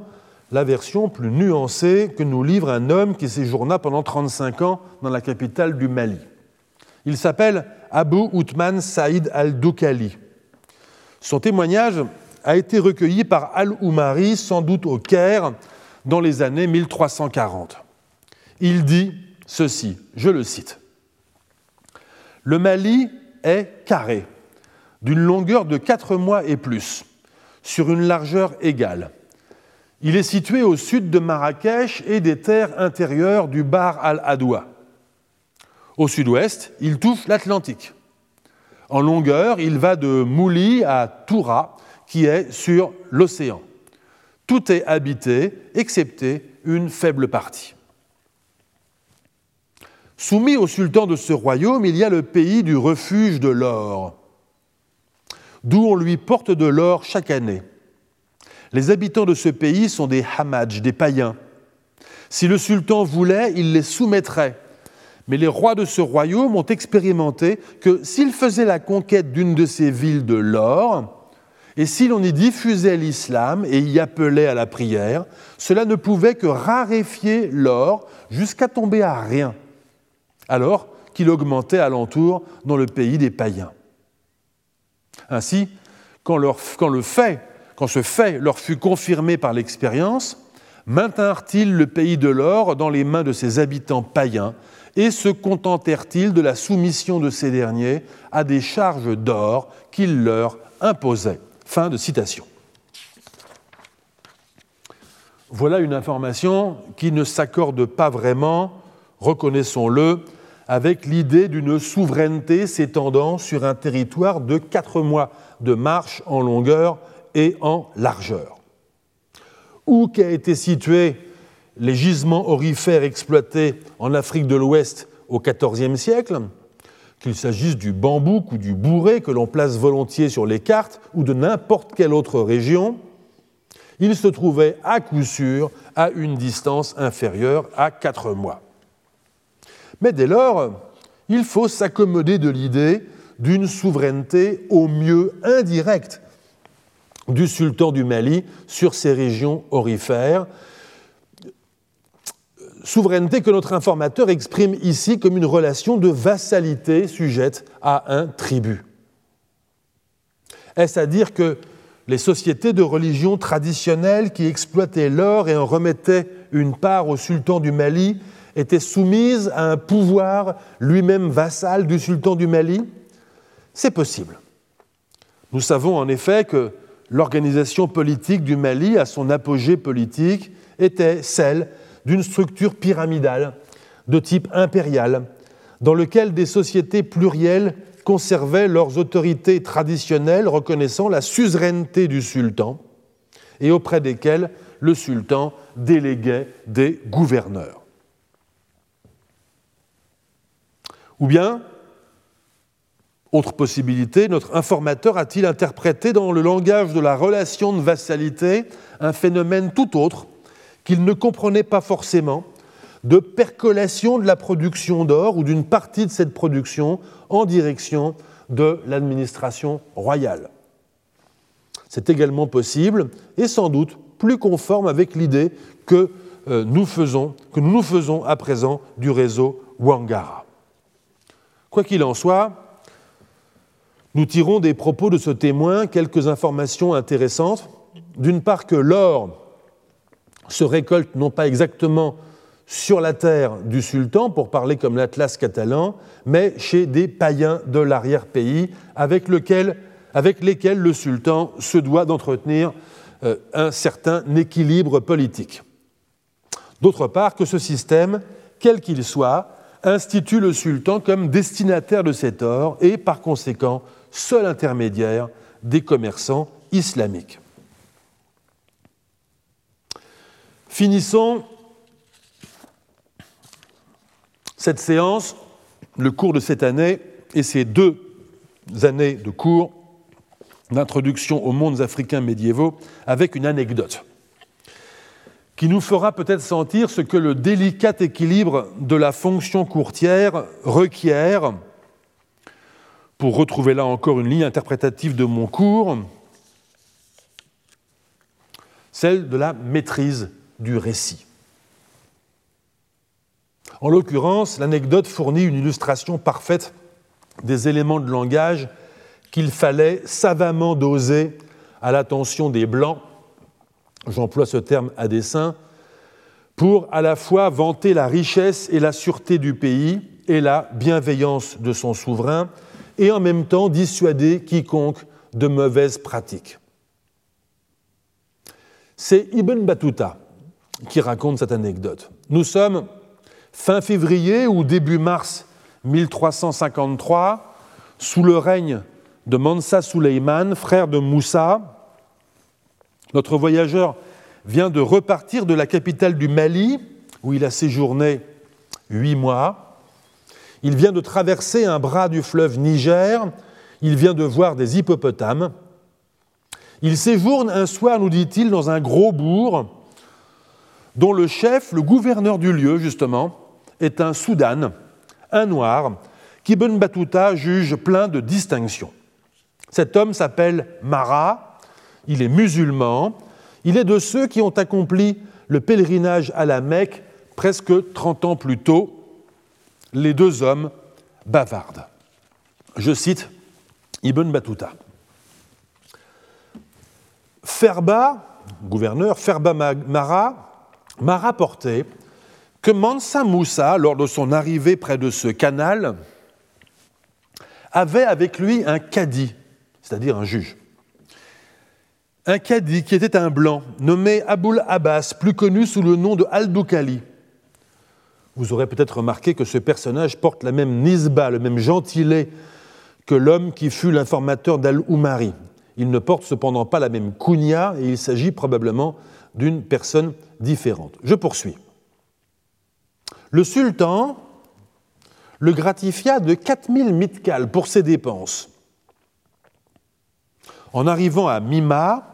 la version plus nuancée que nous livre un homme qui séjourna pendant 35 ans dans la capitale du Mali. Il s'appelle Abu Outman Saïd al-Doukali. Son témoignage a été recueilli par Al-Oumari, sans doute au Caire, dans les années 1340. Il dit ceci, je le cite. Le Mali est carré d'une longueur de 4 mois et plus, sur une largeur égale. Il est situé au sud de Marrakech et des terres intérieures du Bar al-Adoua. Au sud-ouest, il touche l'Atlantique. En longueur, il va de Mouli à Toura, qui est sur l'océan. Tout est habité, excepté une faible partie. Soumis au sultan de ce royaume, il y a le pays du refuge de l'or, d'où on lui porte de l'or chaque année. Les habitants de ce pays sont des hamadj, des païens. Si le sultan voulait, il les soumettrait. Mais les rois de ce royaume ont expérimenté que s'ils faisaient la conquête d'une de ces villes de l'or, et si l'on y diffusait l'islam et y appelait à la prière, cela ne pouvait que raréfier l'or jusqu'à tomber à rien, alors qu'il augmentait alentour dans le pays des païens. Ainsi, quand, ce fait leur fut confirmé par l'expérience, maintinrent-ils le pays de l'or dans les mains de ses habitants païens et se contentèrent-ils de la soumission de ces derniers à des charges d'or qu'ils leur imposaient? Fin de citation. Voilà une information qui ne s'accorde pas vraiment, reconnaissons-le, avec l'idée d'une souveraineté s'étendant sur un territoire de quatre mois de marche en longueur et en largeur. Où qu'a été situé les gisements orifères exploités en Afrique de l'Ouest au XIVe siècle, qu'il s'agisse du bambouk ou du bourré que l'on place volontiers sur les cartes ou de n'importe quelle autre région, il se trouvait à coup sûr à une distance inférieure à quatre mois. Mais dès lors, il faut s'accommoder de l'idée d'une souveraineté au mieux indirecte du sultan du Mali sur ces régions orifères, souveraineté que notre informateur exprime ici comme une relation de vassalité sujette à un tribut. Est-ce à dire que les sociétés de religion traditionnelles qui exploitaient l'or et en remettaient une part au sultan du Mali étaient soumises à un pouvoir lui-même vassal du sultan du Mali? C'est possible. Nous savons en effet que l'organisation politique du Mali, à son apogée politique, était celle d'une structure pyramidale de type impérial, dans lequel des sociétés plurielles conservaient leurs autorités traditionnelles reconnaissant la suzeraineté du sultan et auprès desquelles le sultan déléguait des gouverneurs. Ou bien, autre possibilité, notre informateur a-t-il interprété dans le langage de la relation de vassalité un phénomène tout autre qu'il ne comprenait pas forcément de percolation de la production d'or ou d'une partie de cette production en direction de l'administration royale? C'est également possible et sans doute plus conforme avec l'idée que, euh, nous faisons, que nous nous faisons à présent du réseau Wangara. Quoi qu'il en soit, nous tirons des propos de ce témoin quelques informations intéressantes. D'une part que l'or se récolte non pas exactement sur la terre du sultan, pour parler comme l'Atlas catalan, mais chez des païens de l'arrière-pays avec, lesquels le sultan se doit d'entretenir euh, un certain équilibre politique. D'autre part, que ce système, quel qu'il soit, institue le sultan comme destinataire de cet or et, par conséquent, seul intermédiaire des commerçants islamiques. Finissons cette séance, le cours de cette année et ces deux années de cours d'introduction aux mondes africains médiévaux avec une anecdote qui nous fera peut-être sentir ce que le délicat équilibre de la fonction courtière requiert, pour retrouver là encore une ligne interprétative de mon cours, celle de la maîtrise du récit. En l'occurrence, l'anecdote fournit une illustration parfaite des éléments de langage qu'il fallait savamment doser à l'attention des Blancs, j'emploie ce terme à dessein, pour à la fois vanter la richesse et la sûreté du pays et la bienveillance de son souverain, et en même temps dissuader quiconque de mauvaises pratiques. C'est Ibn Battuta qui raconte cette anecdote. Nous sommes fin février ou début mars 1353, sous le règne de Mansa Suleiman, frère de Moussa, notre voyageur vient de repartir de la capitale du Mali, où il a séjourné huit mois. Il vient de traverser un bras du fleuve Niger. Il vient de voir des hippopotames. Il séjourne un soir, nous dit-il, dans un gros bourg dont le chef, le gouverneur du lieu, justement, est un Soudan, un noir, qu'Ibn Battuta juge plein de distinctions. Cet homme s'appelle Mara, il est musulman, il est de ceux qui ont accompli le pèlerinage à la Mecque presque 30 ans plus tôt. Les deux hommes bavardent. Je cite Ibn Battuta. Ferba, gouverneur, Ferba Mara, m'a rapporté que Mansa Moussa, lors de son arrivée près de ce canal, avait avec lui un cadi, c'est-à-dire un juge. Un cadi qui était un blanc, nommé Aboul Abbas, plus connu sous le nom de Al-Doukali. Vous aurez peut-être remarqué que ce personnage porte la même nisba, le même gentilé que l'homme qui fut l'informateur d'Al-Oumari. Il ne porte cependant pas la même kunya et il s'agit probablement d'une personne différente. Je poursuis. Le sultan le gratifia de 4000 mitkals pour ses dépenses. En arrivant à Mima,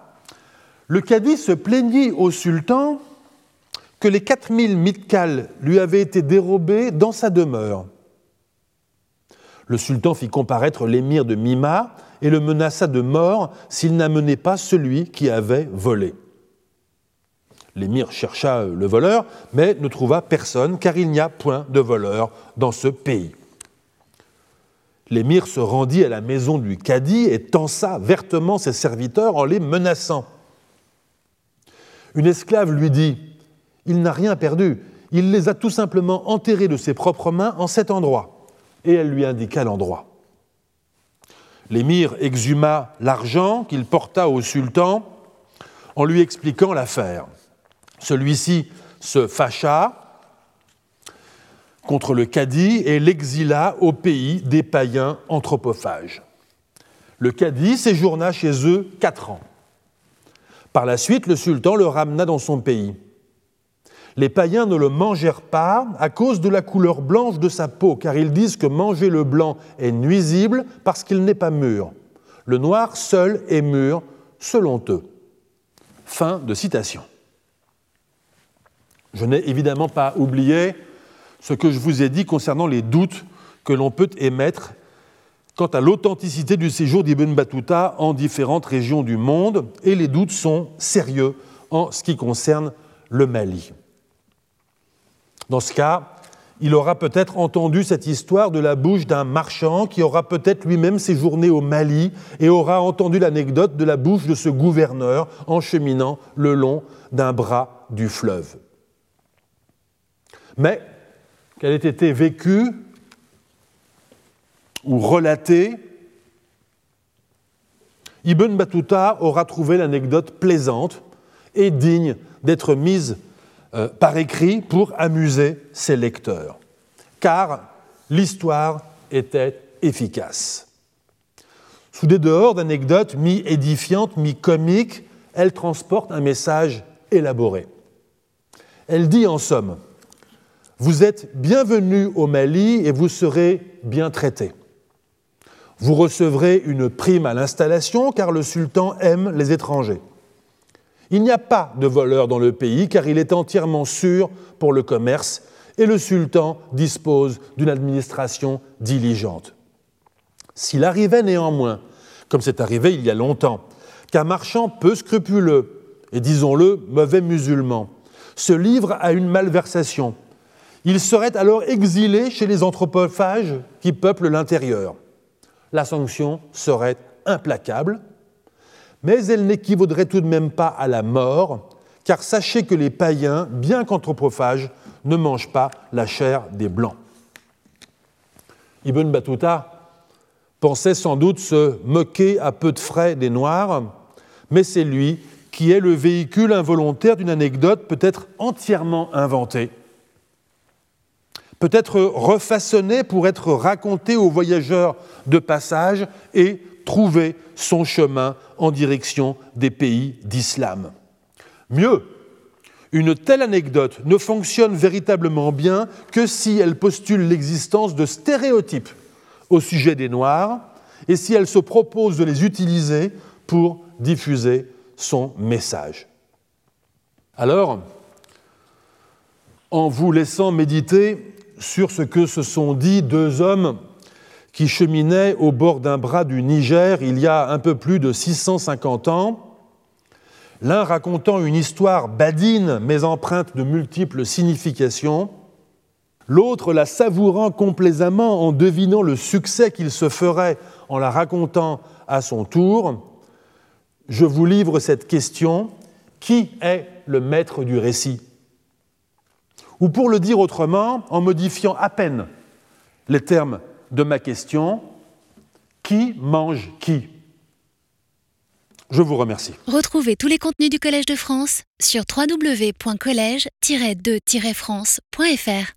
le cadi se plaignit au sultan que les 4000 mitkals lui avaient été dérobés dans sa demeure. Le sultan fit comparaître l'émir de Mima et le menaça de mort s'il n'amenait pas celui qui avait volé. L'émir chercha le voleur, mais ne trouva personne, car il n'y a point de voleur dans ce pays. L'émir se rendit à la maison du cadi et tensa vertement ses serviteurs en les menaçant. Une esclave lui dit Il n'a rien perdu, il les a tout simplement enterrés de ses propres mains en cet endroit. Et elle lui indiqua l'endroit. L'émir exhuma l'argent qu'il porta au sultan en lui expliquant l'affaire. Celui-ci se fâcha contre le cadi et l'exila au pays des païens anthropophages. Le cadi séjourna chez eux quatre ans. Par la suite, le sultan le ramena dans son pays. Les païens ne le mangèrent pas à cause de la couleur blanche de sa peau, car ils disent que manger le blanc est nuisible parce qu'il n'est pas mûr. Le noir seul est mûr, selon eux. Fin de citation. Je n'ai évidemment pas oublié ce que je vous ai dit concernant les doutes que l'on peut émettre quant à l'authenticité du séjour d'Ibn Battuta en différentes régions du monde, et les doutes sont sérieux en ce qui concerne le Mali. Dans ce cas, il aura peut-être entendu cette histoire de la bouche d'un marchand qui aura peut-être lui-même séjourné au Mali et aura entendu l'anecdote de la bouche de ce gouverneur en cheminant le long d'un bras du fleuve. Mais qu'elle ait été vécue ou relatée, Ibn Battuta aura trouvé l'anecdote plaisante et digne d'être mise euh, par écrit pour amuser ses lecteurs, car l'histoire était efficace. Sous des dehors d'anecdotes mi-édifiantes, mi-comiques, elle transporte un message élaboré. Elle dit en somme, vous êtes bienvenus au Mali et vous serez bien traités. Vous recevrez une prime à l'installation car le sultan aime les étrangers. Il n'y a pas de voleurs dans le pays car il est entièrement sûr pour le commerce et le sultan dispose d'une administration diligente. S'il arrivait néanmoins, comme c'est arrivé il y a longtemps, qu'un marchand peu scrupuleux, et disons-le, mauvais musulman, se livre à une malversation, il serait alors exilé chez les anthropophages qui peuplent l'intérieur. La sanction serait implacable, mais elle n'équivaudrait tout de même pas à la mort, car sachez que les païens, bien qu'anthropophages, ne mangent pas la chair des blancs. Ibn Battuta pensait sans doute se moquer à peu de frais des Noirs, mais c'est lui qui est le véhicule involontaire d'une anecdote peut-être entièrement inventée, peut-être refaçonnée pour être racontée aux voyageurs de passage et trouver son chemin en direction des pays d'islam. Mieux, une telle anecdote ne fonctionne véritablement bien que si elle postule l'existence de stéréotypes au sujet des Noirs et si elle se propose de les utiliser pour diffuser son message. Alors, en vous laissant méditer sur ce que se sont dit deux hommes qui cheminait au bord d'un bras du Niger il y a un peu plus de 650 ans, l'un racontant une histoire badine mais empreinte de multiples significations, l'autre la savourant complaisamment en devinant le succès qu'il se ferait en la racontant à son tour, je vous livre cette question, qui est le maître du récit? Ou pour le dire autrement, en modifiant à peine les termes de ma question, qui mange qui? Je vous remercie. Retrouvez tous les contenus du Collège de France sur www.colège-2-france.fr.